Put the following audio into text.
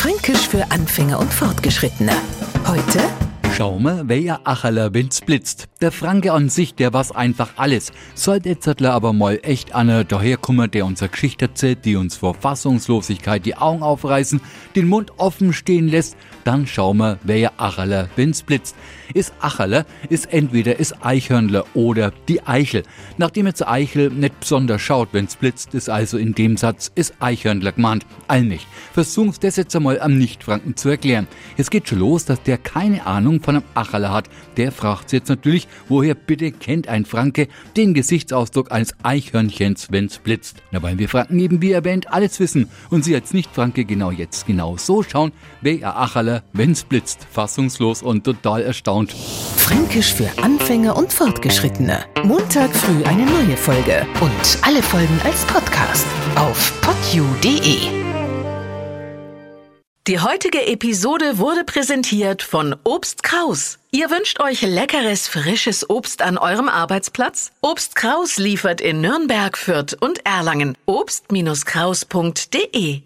Fränkisch für Anfänger und Fortgeschrittene. Heute Schau mal, wer Acherler wenn's blitzt. Der Franke an sich, der was einfach alles. Sollte jetzt aber mal echt einer daherkommen, der unser Geschichte erzählt, die uns vor Fassungslosigkeit die Augen aufreißen, den Mund offen stehen lässt, dann schau mal, wer Acherler wenn's blitzt. Ist Acherler, ist entweder ist Eichhörnler oder die Eichel. Nachdem jetzt Eichel nicht besonders schaut, wenn's blitzt, ist also in dem Satz, ist Eichhörnler gemeint. All nicht. Versuch's das jetzt einmal am Nichtfranken zu erklären. Es geht schon los, dass der keine Ahnung von einem Acherler hat. Der fragt jetzt natürlich, woher bitte kennt ein Franke den Gesichtsausdruck eines Eichhörnchens, wenn's blitzt. Na, weil wir Franken eben wie erwähnt alles wissen und Sie als Nichtfranke genau jetzt genau so schauen, wer Acherler, wenn's blitzt. Fassungslos und total erstaunt Fränkisch für Anfänger und Fortgeschrittene. Montag früh eine neue Folge und alle Folgen als Podcast auf podu.de. Die heutige Episode wurde präsentiert von Obst Kraus. Ihr wünscht euch leckeres, frisches Obst an eurem Arbeitsplatz? Obst Kraus liefert in Nürnberg, Fürth und Erlangen. Obst-Kraus.de